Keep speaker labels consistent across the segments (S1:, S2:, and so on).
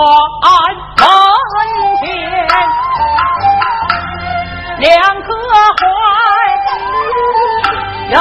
S1: 门前，两颗怀有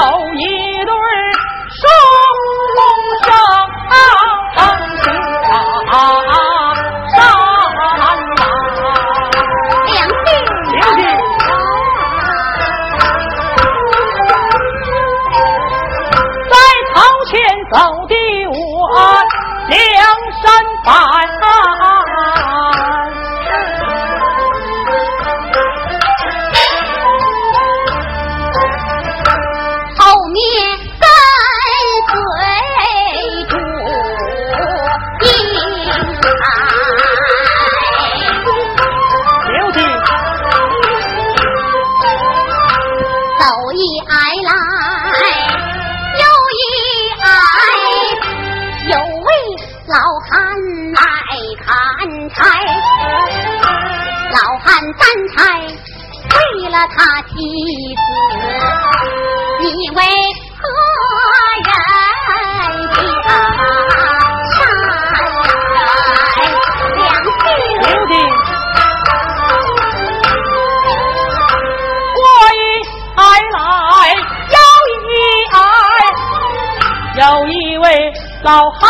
S2: 有
S1: 一位老汉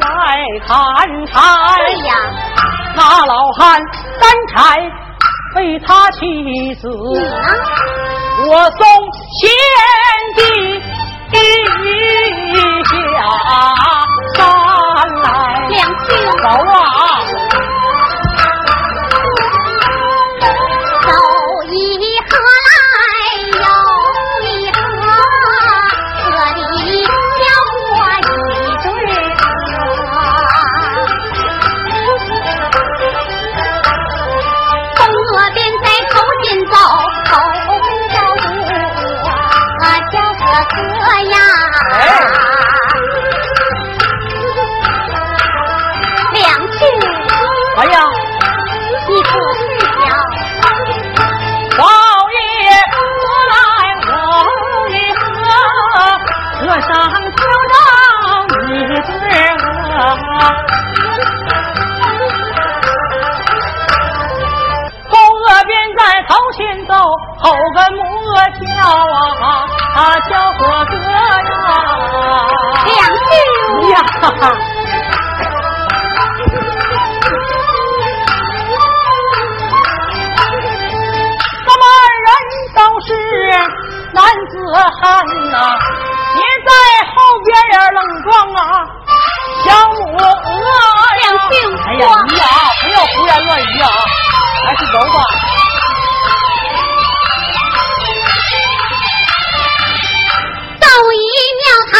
S1: 来砍柴。
S2: 对呀，
S1: 那老汉担柴为他妻子？我送贤弟下山来。走啊！
S2: 啊
S1: 啊小伙哥呀。
S2: 两句
S1: 呀，咱们二人都是男子汉呐、你在后边儿冷撞啊，小母鹅呀哎呀，你呀，不要胡言乱语啊，还是走吧。
S2: 堂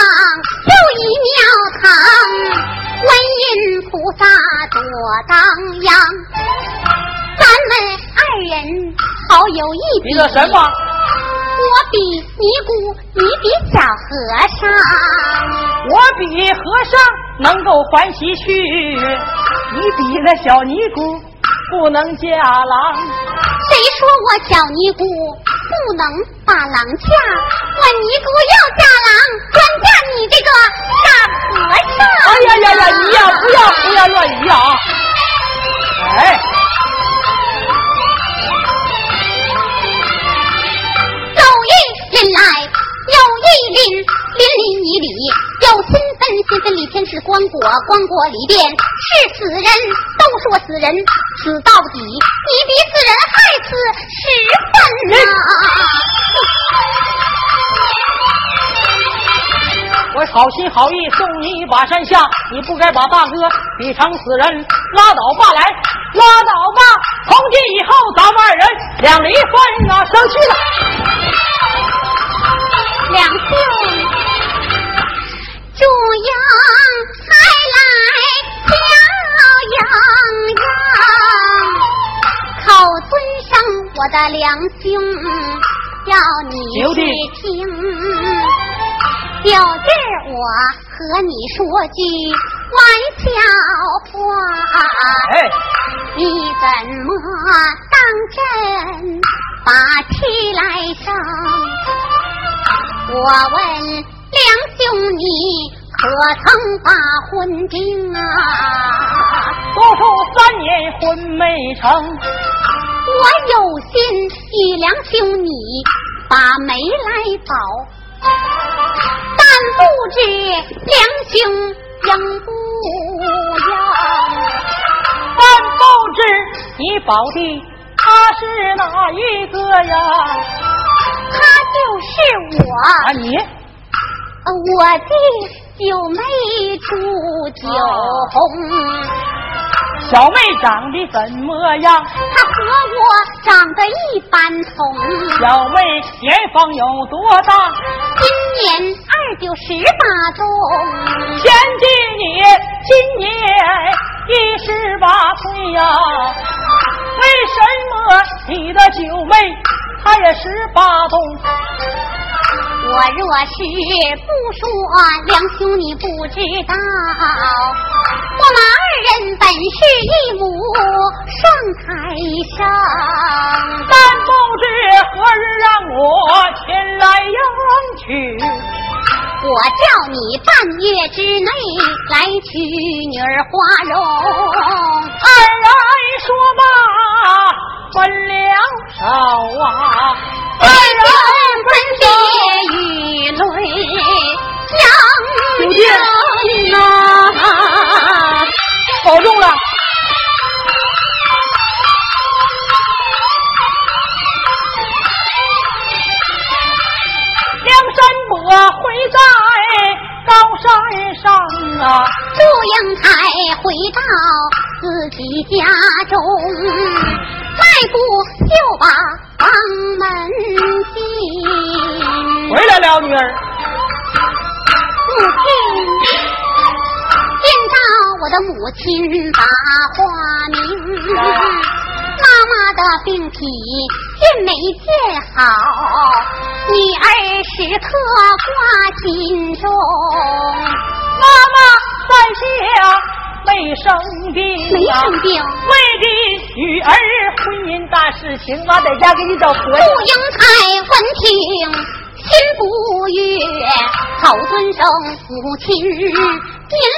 S2: 又一庙堂，观音菩萨多当阳。咱们二人好有一比，
S1: 比个什么？
S2: 我比尼姑，你比小和尚。
S1: 我比和尚能够欢喜去，你比那小尼姑不能嫁郎。
S2: 谁说我小尼姑不能把郎嫁？我尼姑要嫁郎，专嫁你这个大和尚。
S1: 哎呀呀呀，你呀不要不要乱语啊！哎，
S2: 走一人来，有一邻，邻里一里，有新分，新分里天是棺椁，棺椁里边是死人，都说死人死到底，你比死人还死十分呐、
S1: 我好心好意送你一把山下，你不该把大哥比成死人，拉倒吧来，拉倒吧！从今以后咱们二人两离分啊，生气了。
S2: 的良兄，要你去听。有劲儿，我和你说句玩笑话。
S1: 哎，
S2: 你怎么当真把气来生？我问两兄，你可曾把婚定啊？
S1: 读书三年婚没成，
S2: 我有心与两兄你把媒来保，但不知良兄应不要。
S1: 但不知你保的他是哪一个呀？
S2: 他就是我。
S1: 啊，你？
S2: 我的。九妹出九红，
S1: 小妹长得怎么样？
S2: 她和我长得一般同。
S1: 小妹年方有多大？
S2: 今年二九十八中。
S1: 前几年今年一十八岁呀？为什么你的九妹她也十八中？
S2: 我若是不说，梁兄你不知道，我们二人本是一母双胎生，
S1: 但不知何日让我前来迎娶。
S2: 我叫你半月之内来娶女儿花容，
S1: 二人说罢分了手啊，
S2: 二人分别。一泪两人啊，
S1: 保重了。梁山伯回在高山上啊，
S2: 祝英台回到自己家中，迈步就把房门进。
S1: 回来了，女儿。
S2: 母亲见到我的母亲把话明，妈妈的病体见没见好，女儿时刻挂心中。
S1: 妈妈在下没生病，
S2: 没生病，
S1: 为的女儿婚姻大事情，妈在家给你找婆
S2: 祝英才闻听。心不悦，好尊生父亲，您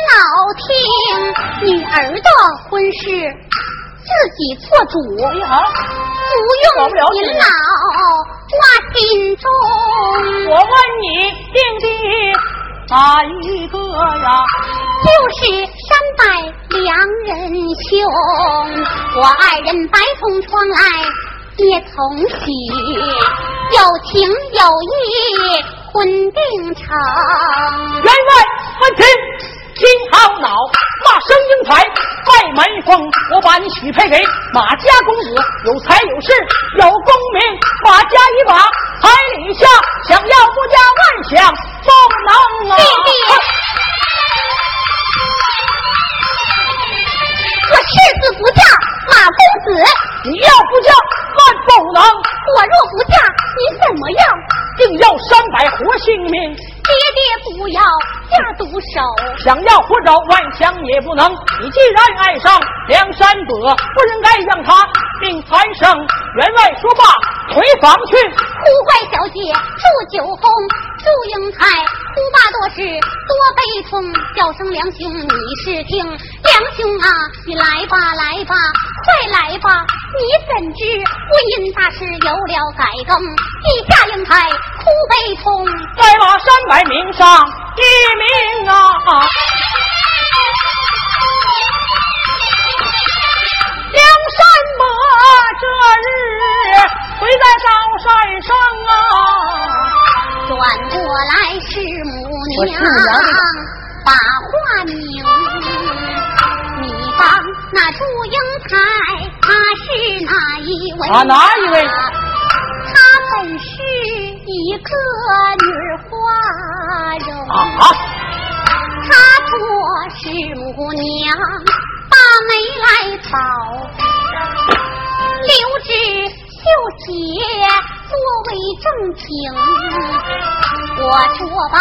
S2: 老听女儿的婚事自己做主，不用您老挂心中。
S1: 我问你定的哪一个呀？
S2: 就是山拜良人兄，我二人白从窗来也从喜。有情有义，婚定成。
S1: 员外心好恼，骂声英才，拜门风。我把你许配给马家公子，有才有势有功名，马家一把彩礼下，想要不加万想不能啊！
S2: 弟弟，我誓死不嫁马公子，
S1: 你要不嫁万不能。
S2: 我若不嫁。你怎么样？
S1: 定要三百活性命！
S2: 爹爹不要下毒手，
S1: 想要活着万想也不能。你既然爱上梁山伯，不应该让他命残生。员外说罢，回房去。
S2: 呼唤小姐祝酒红，祝英台呼罢多时多悲痛，叫声梁兄你是听，梁兄啊，你来吧来吧，快来吧！你怎知婚姻大事有了改更？地下英台哭悲痛，
S1: 在马山百名上一名啊！梁山伯这日回在高山上啊！
S2: 转过来是母娘把话明，那祝英台他是哪一位？
S1: 啊，哪一位？
S2: 他本是一个女花容，她做是母娘把媒来保，留着绣鞋作为证情。我说吧，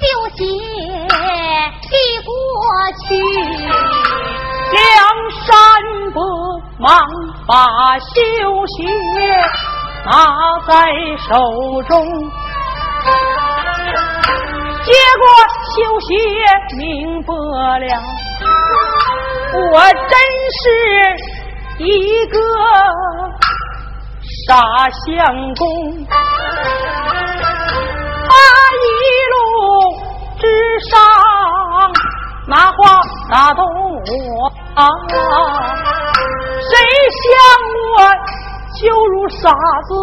S2: 绣鞋递过去，
S1: 梁山伯忙把绣鞋。拿在手中，接过绣鞋，明白了。我真是一个傻相公，他一路之上拿话打动我啊，谁想我傻子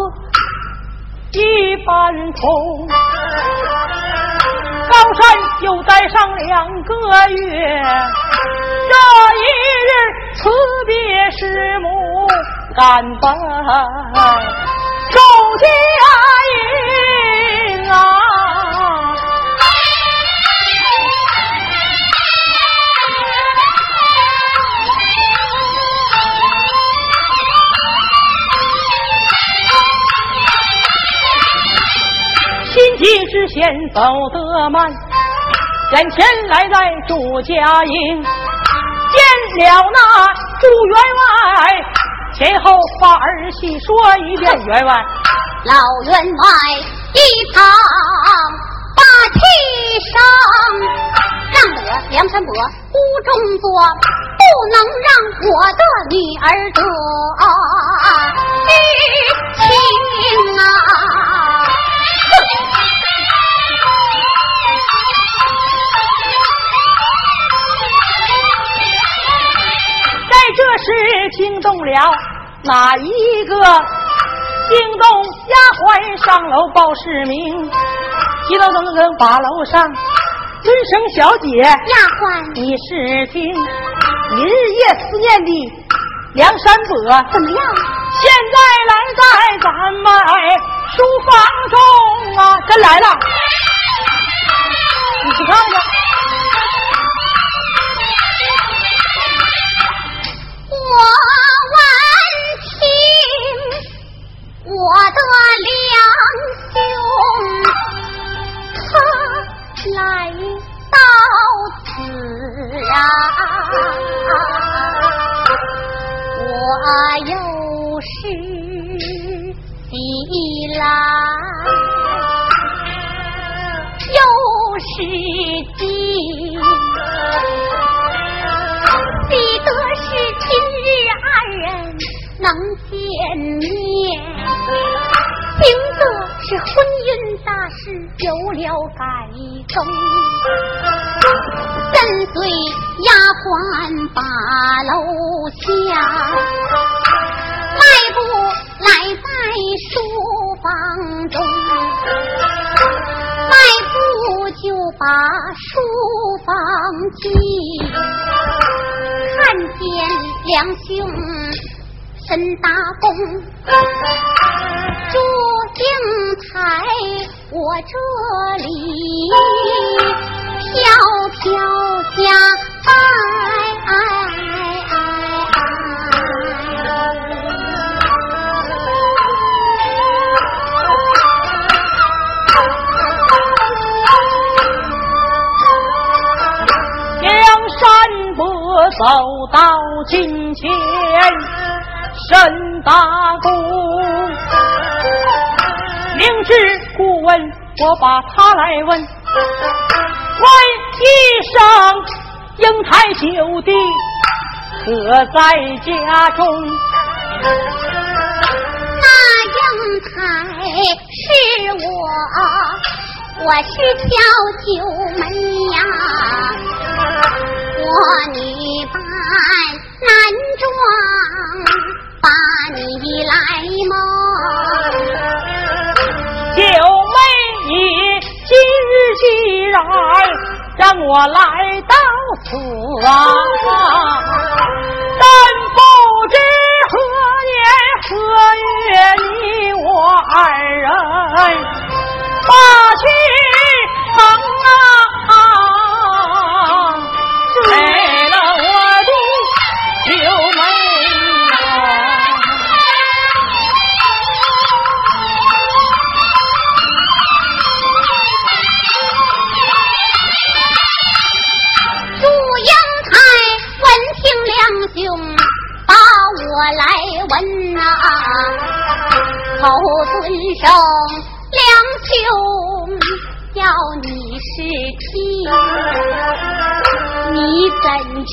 S1: 一般痛。高山又待上两个月，这一日辞别师母，赶奔周家心急之先走得慢，眼前来在朱家营，见了那朱员外，前后把儿戏说一遍。员外，
S2: 老员外一旁把气上，让得梁山伯屋中坐，不能让我的女儿得知情啊！
S1: 在这时惊动了哪一个？惊动丫鬟上楼报市名，急咚咚咚把楼上尊声小姐，
S2: 丫鬟，
S1: 你是听你日夜思念的梁山伯
S2: 怎么样？
S1: 现在来在咱们书房中啊，真来了，你去看看。
S2: 我闻听我的良兄，他来到此啊，我又是来，有事的。喜得是今日二人能见面，惊得是婚姻大事有了改动。跟随丫鬟把楼下，迈步来再说房中，迈步就把书房进。看见两兄身打工，祝英台我这里飘飘下
S1: 拜我把他来问。问一声，英台兄弟可在家中？
S2: 那英台是我，我是挑九门呀。我女扮男装，把你来蒙。
S1: 让我来到此啊，但不知何年何月，你我二人把去
S2: 兄把我来问呐、侯尊生两兄要你是听，你怎知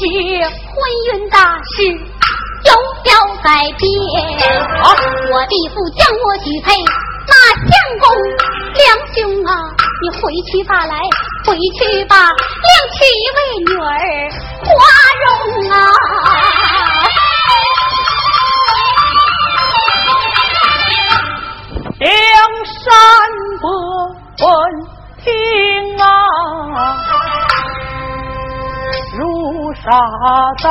S2: 婚运大事有了改变？我弟父将我许配那相公，梁兄啊，你回去吧，来回去吧，另娶一位女儿花容啊。
S1: 梁山伯闻听啊，如沙在，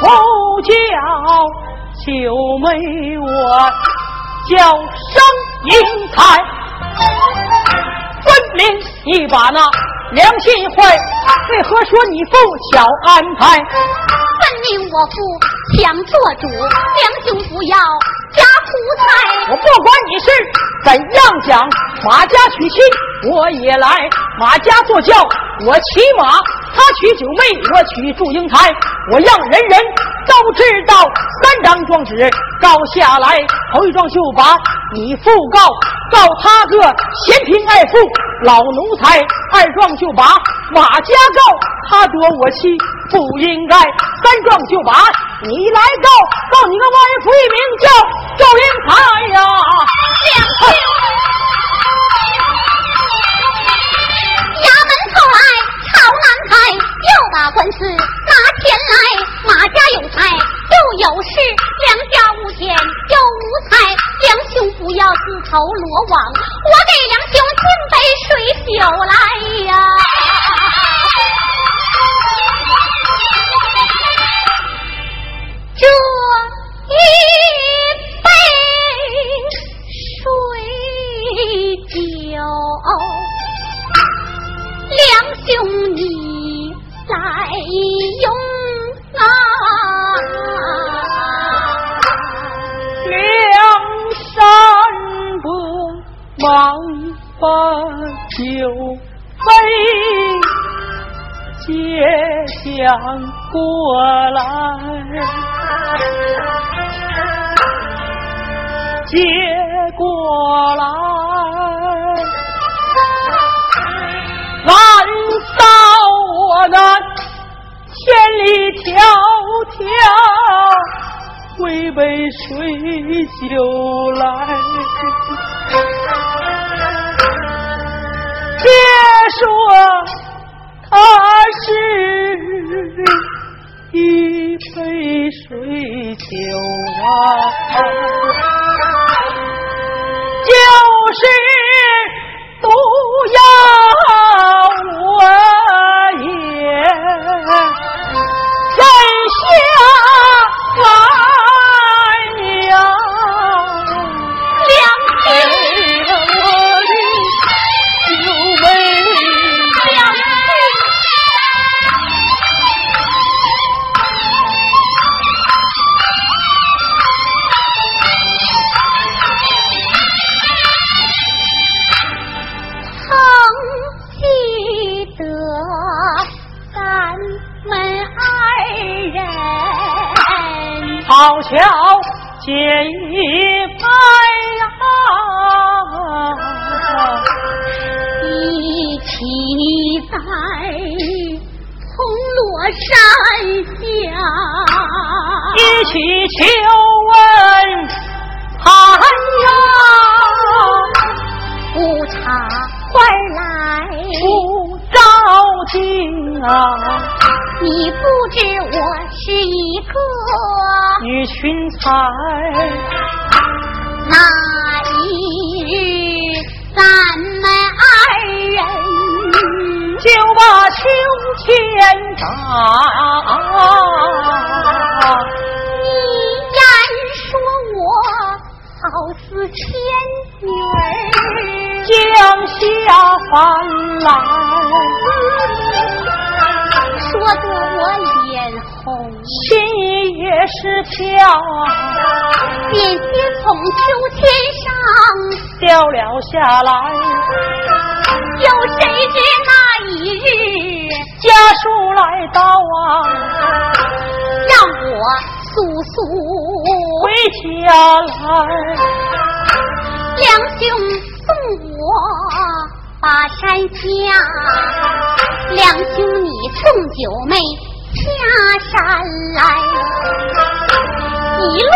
S1: 不叫九妹我叫英才，分明你把那良心坏，为何说你父巧安排？
S2: 分明我父想做主，梁兄不要。家苦菜，
S1: 我不管你是怎样讲，马家娶亲我也来，马家坐轿我骑马，他娶九妹我娶祝英台，我让人人都知道三张状纸告下来，头一状就把你父告，告他个嫌贫爱富老奴才；二状就把马家告，他夺我妻不应该；三状就把你来告，告你个外父名叫。祝英台呀，
S2: 两，要打官司拿钱来。马家有财又有势，梁家无钱又无财。梁兄不要自投罗网，我给梁兄敬杯水酒来呀。这一杯水。酒，梁兄你来用啊！
S1: 梁山伯忙把酒杯接将过来，接过来。难扫我那千里迢迢为杯水酒来，别说他是一杯水酒啊，千打。
S2: 你言说我好似仙女儿
S1: 降下凡来。
S2: 说得我脸红，
S1: 心也是跳啊，
S2: 险些从秋千上
S1: 掉了下来。
S2: 有谁知那一日
S1: 家书来到啊，
S2: 让我速速
S1: 回家来。
S2: 梁兄送我把山下，两兄你送九妹下山来，一路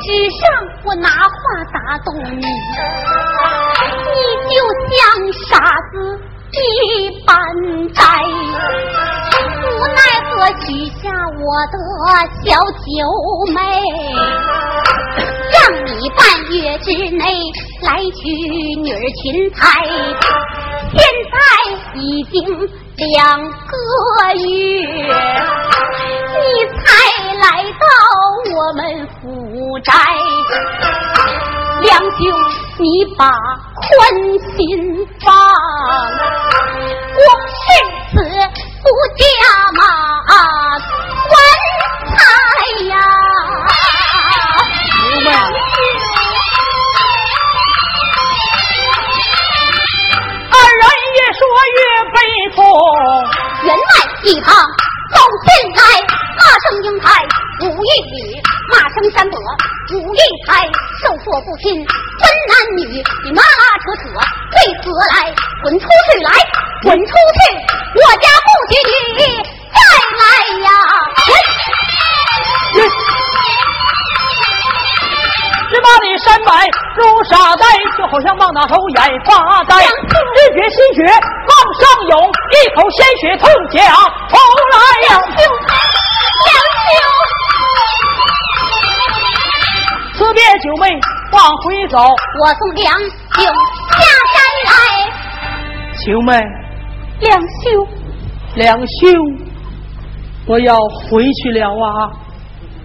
S2: 之上我拿话打动你，你就像傻子一般呆，无奈何许下我的小九妹，让你半月之内来娶女儿裙台，现在已经两个月，你才来到我们府宅，两兄你把宽心放，下马棺材呀。
S1: 二人越说越悲痛。
S2: 员外一旁走进来，骂声英台五玉女，骂声山伯五玉台，受说不亲分男女，你拉拉扯扯为何来？滚出去来，滚出去！我家不许你再来呀！
S1: 只把你山脉如傻呆，就好像望那头眼发呆。日觉心血往上涌，一口鲜血吞下头来呀！辞别九妹往回走，
S2: 我送梁兄下山来，
S1: 九妹
S2: 梁兄，
S1: 两兄，我要回去了啊！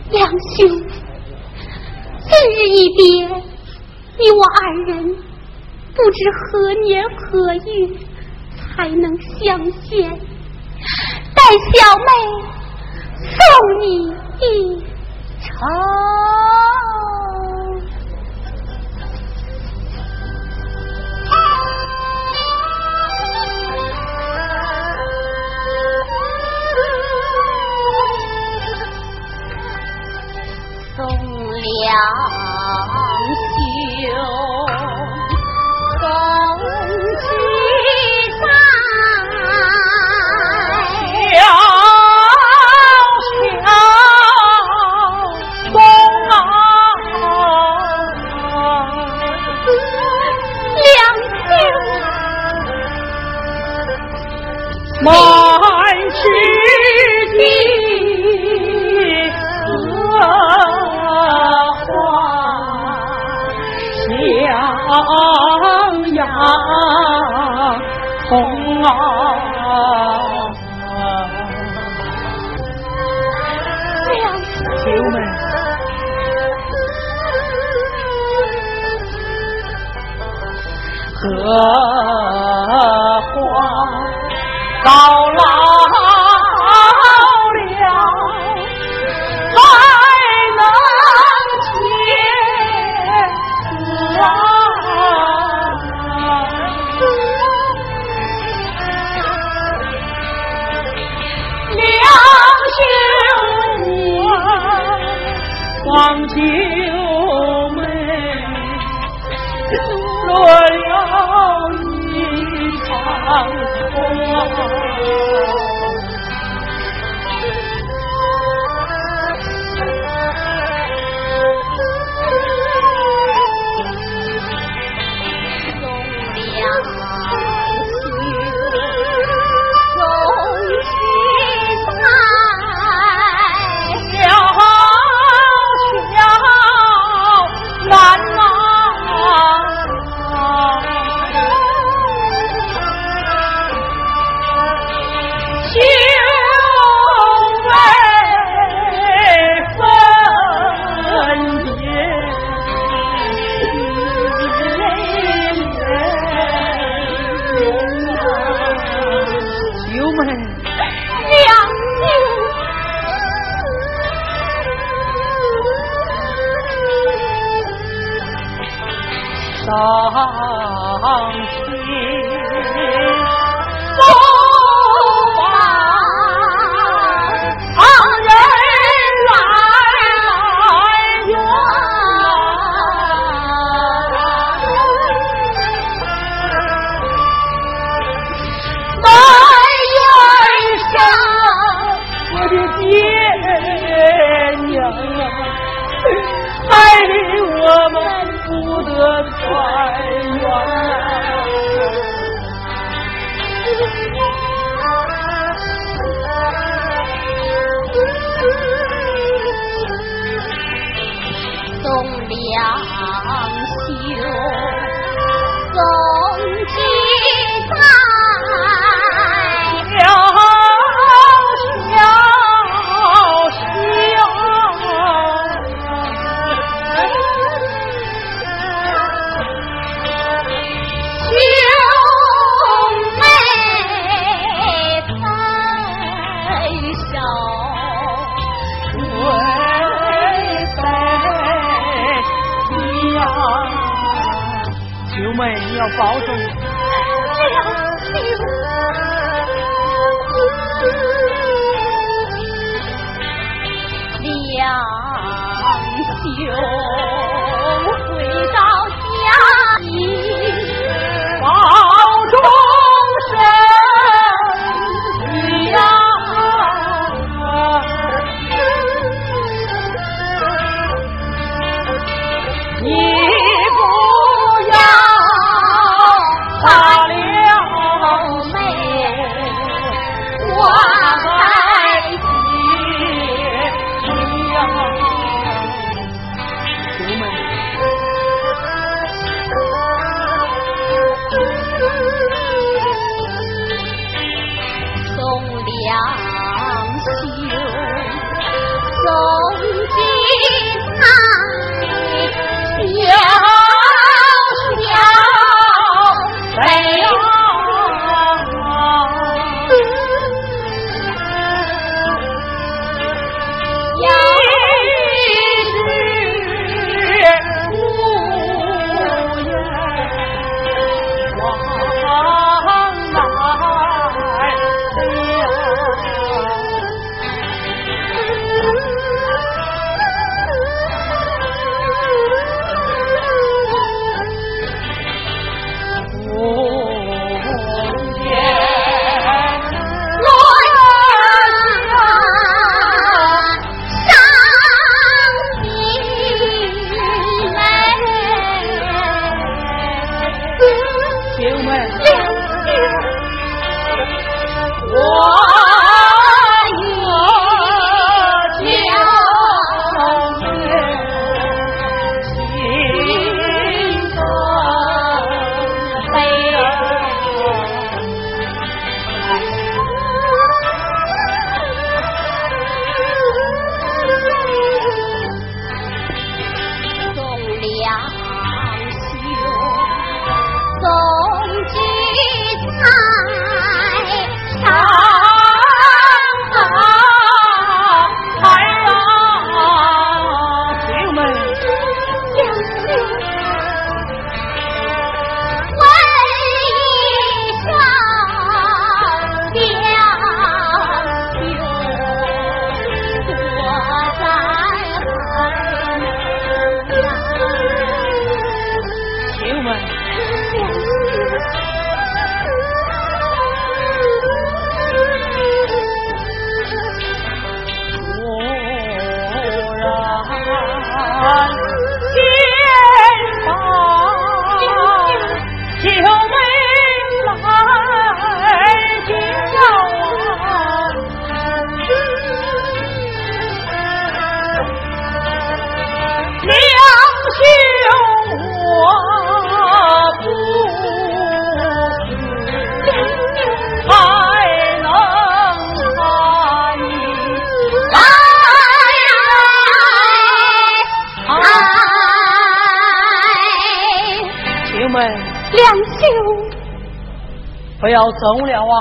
S2: 梁兄，今日一别，你我二人不知何年何月才能相见。待小妹送你一程。
S1: 了一场空。不 保重。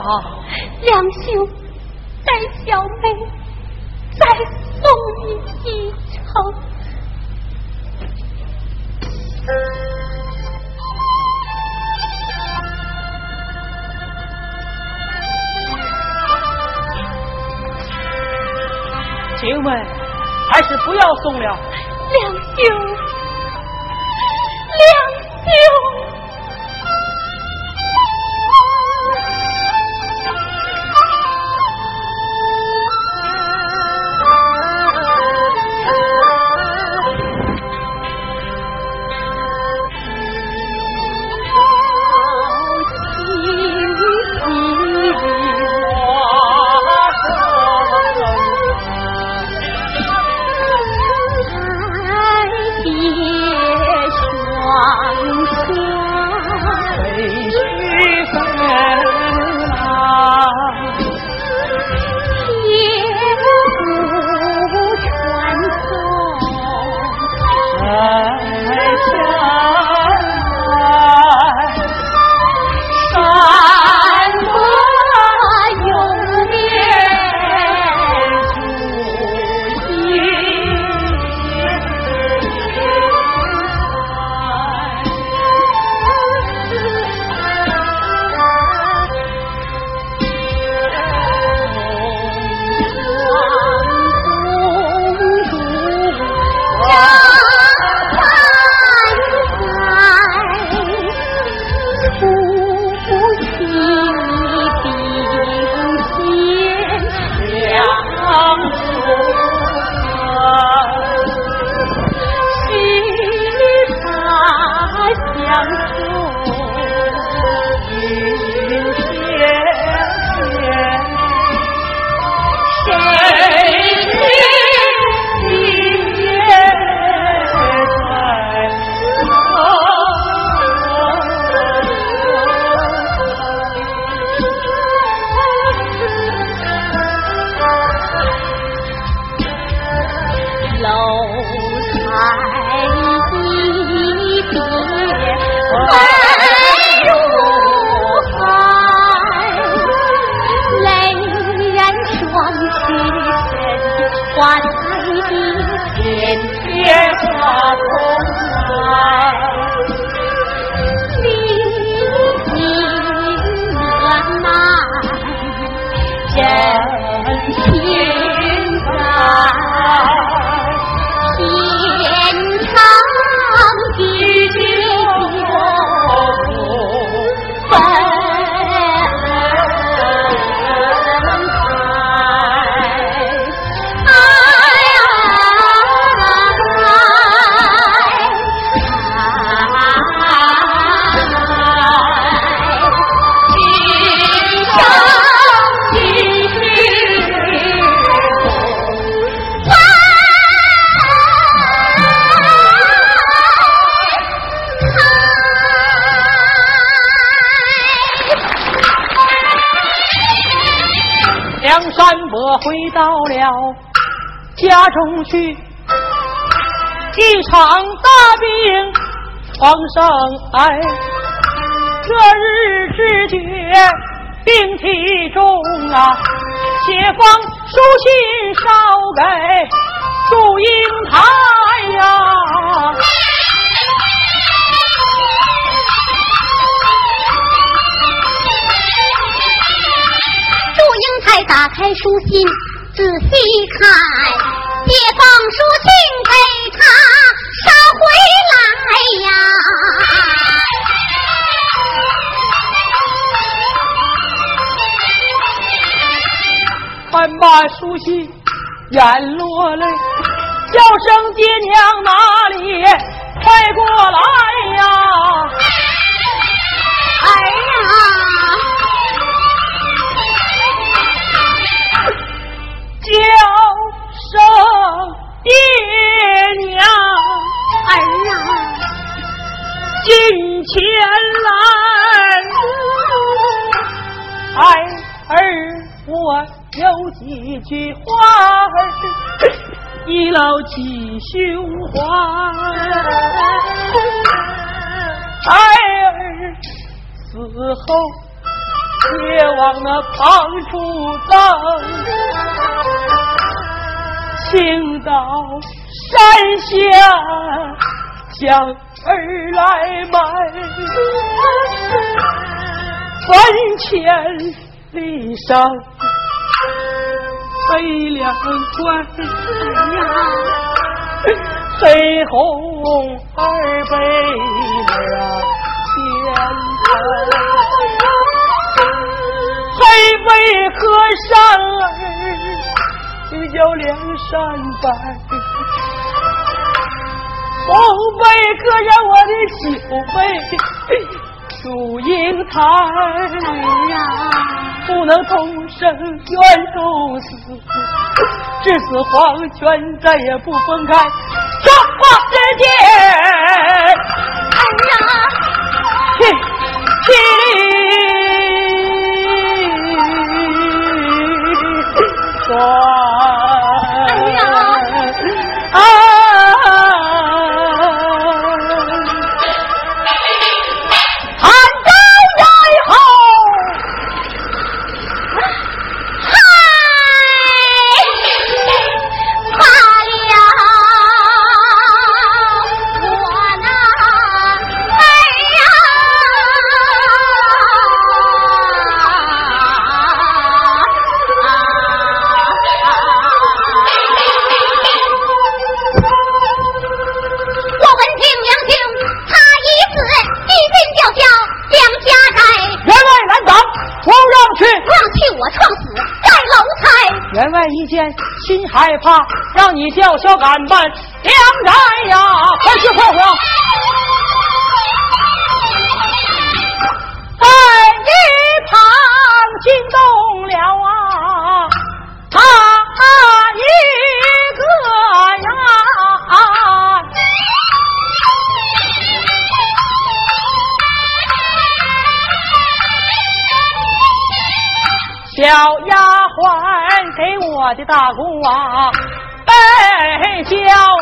S1: 走了啊！
S2: 梁兄，带小妹再送你一程。
S1: 请问，还是不要送了。
S2: 梁
S1: 家中去，一场大病床上挨，这日知觉病体重啊，写封书信捎给祝英台呀。
S2: 祝英台打开书信，仔细看。写封书信给他捎回来呀！
S1: 看把书信，眼落泪，叫声爹娘哪里？快过来呀！一句话儿一牢记胸怀，孩儿死后别往那旁处等，请到山下将儿来埋，坟前立上黑两块，黑红二杯门啊，千层。黑背和尚儿，就叫梁山伯；红背和尚我的酒杯祝英台
S2: 呀，
S1: 不能同生愿同死，至死黄泉再也不分开，双国之间，
S2: 哎呀，
S1: 去去。你叫小赶办两寨呀！快去快回！在一旁惊动了啊，他一个呀！小丫鬟给我的大姑啊，笑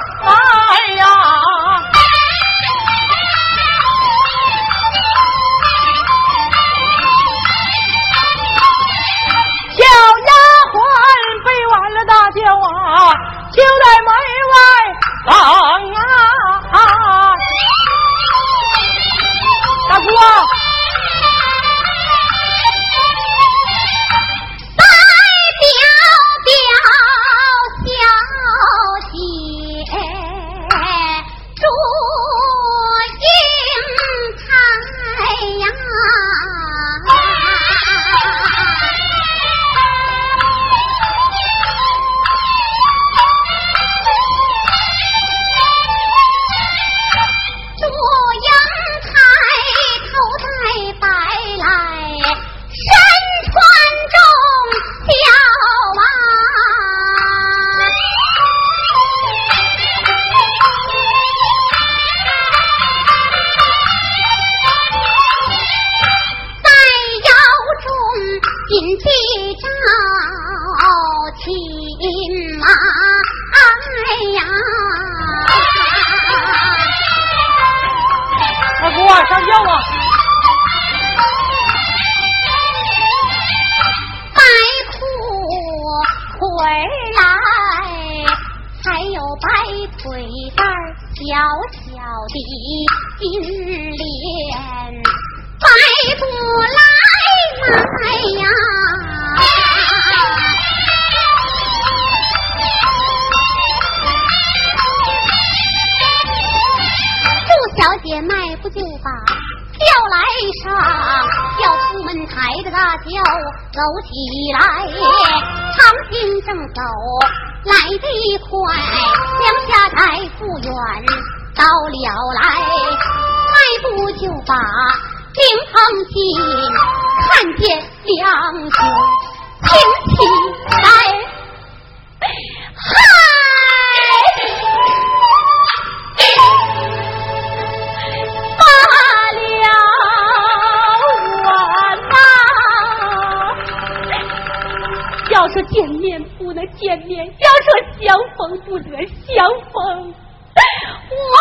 S2: 走起来，长行正走来得快，梁下台不远到了来，迈步就把灵堂进，看见两兄挺起来，
S3: 见面不能见面，要说相逢不得相逢，
S2: 我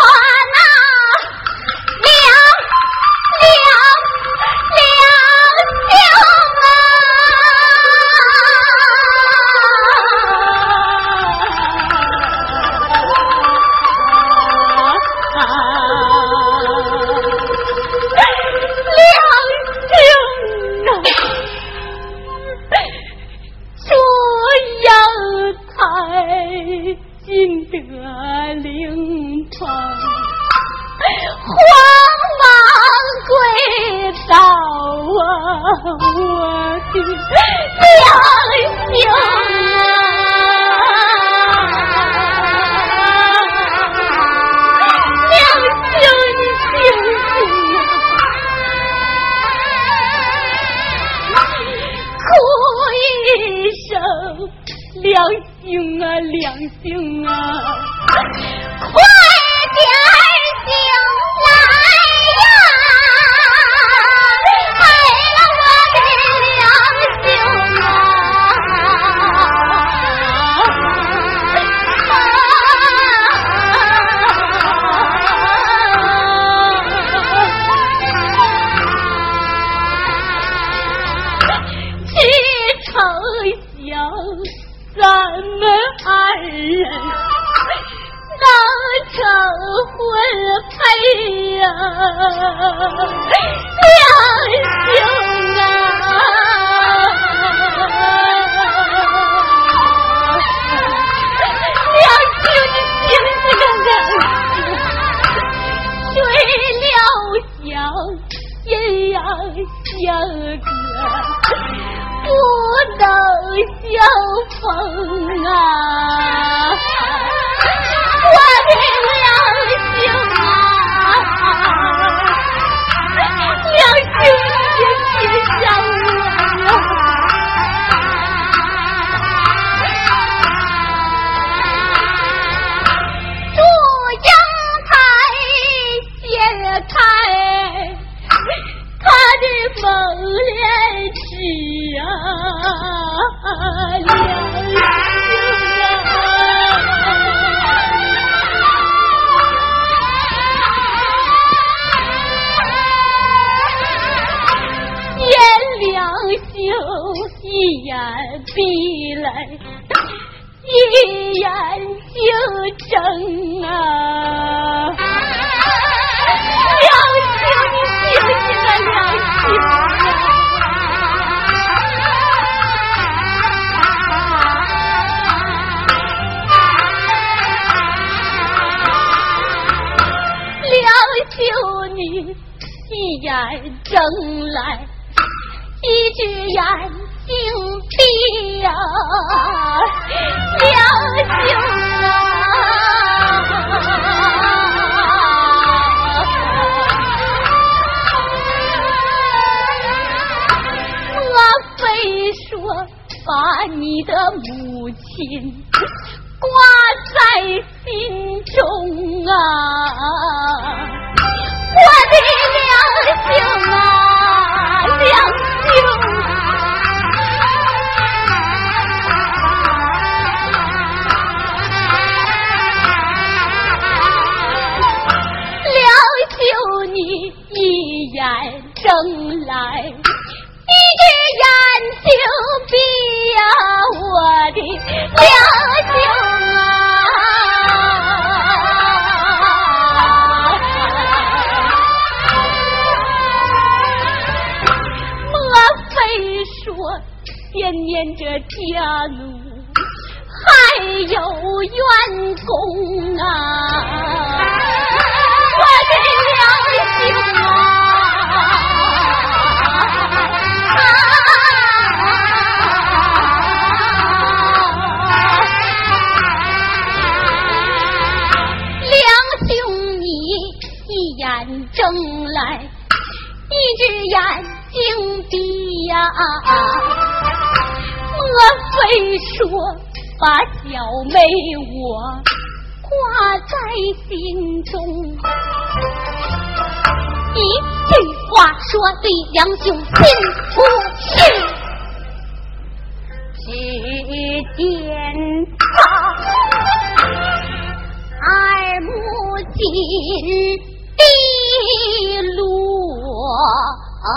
S2: 我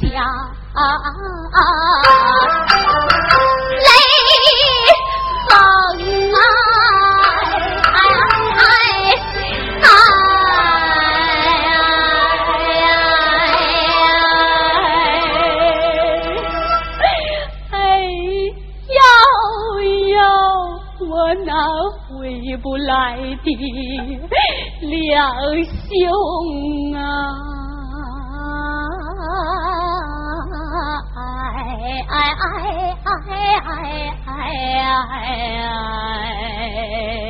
S2: 想啊，泪放啊，哎，要要我那回不来的两兄。
S3: 哎哎哎哎哎哎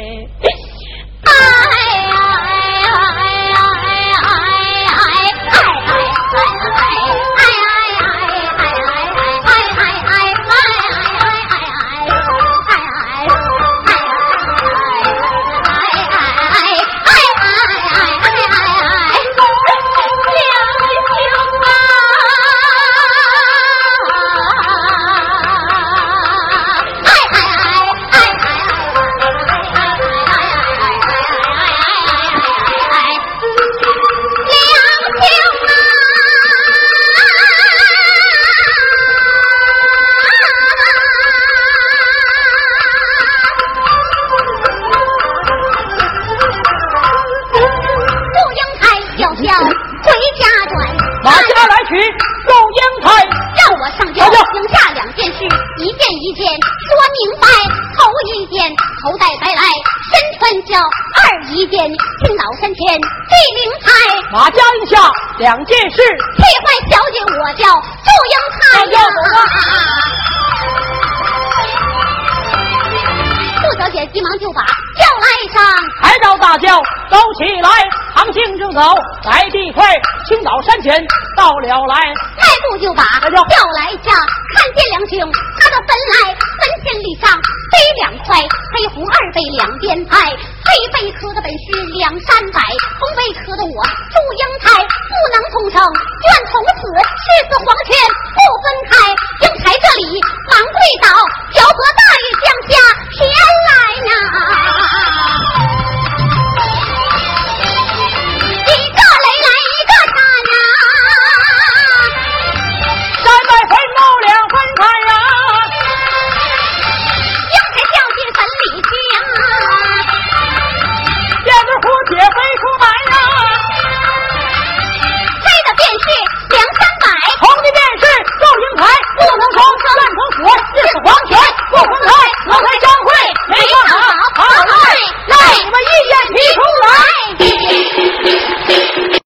S1: 两件事，
S2: 一件一件说明白。头一件头戴白来身穿娇，二一件敬老参天祭灵台。
S1: 马家应下两件事
S2: 替换小姐，我叫祝英台呀。祝 小姐急忙就把轿来上，
S1: 抬着大轿走起来，行行正走，来地快，青岛山前到了来，
S2: 迈步就把叫来下，看见两兄，他的本来门前里上飞两块，黑红二背两边排。背背磕的本是两三百，风背磕的我祝英台不能重生，愿从此誓死黄泉不分开。英台这里忙跪倒，瓢泼大雨降下天来呐。
S1: 黄泉不公开我开张会没办法好嘞来你们意见提出
S2: 来。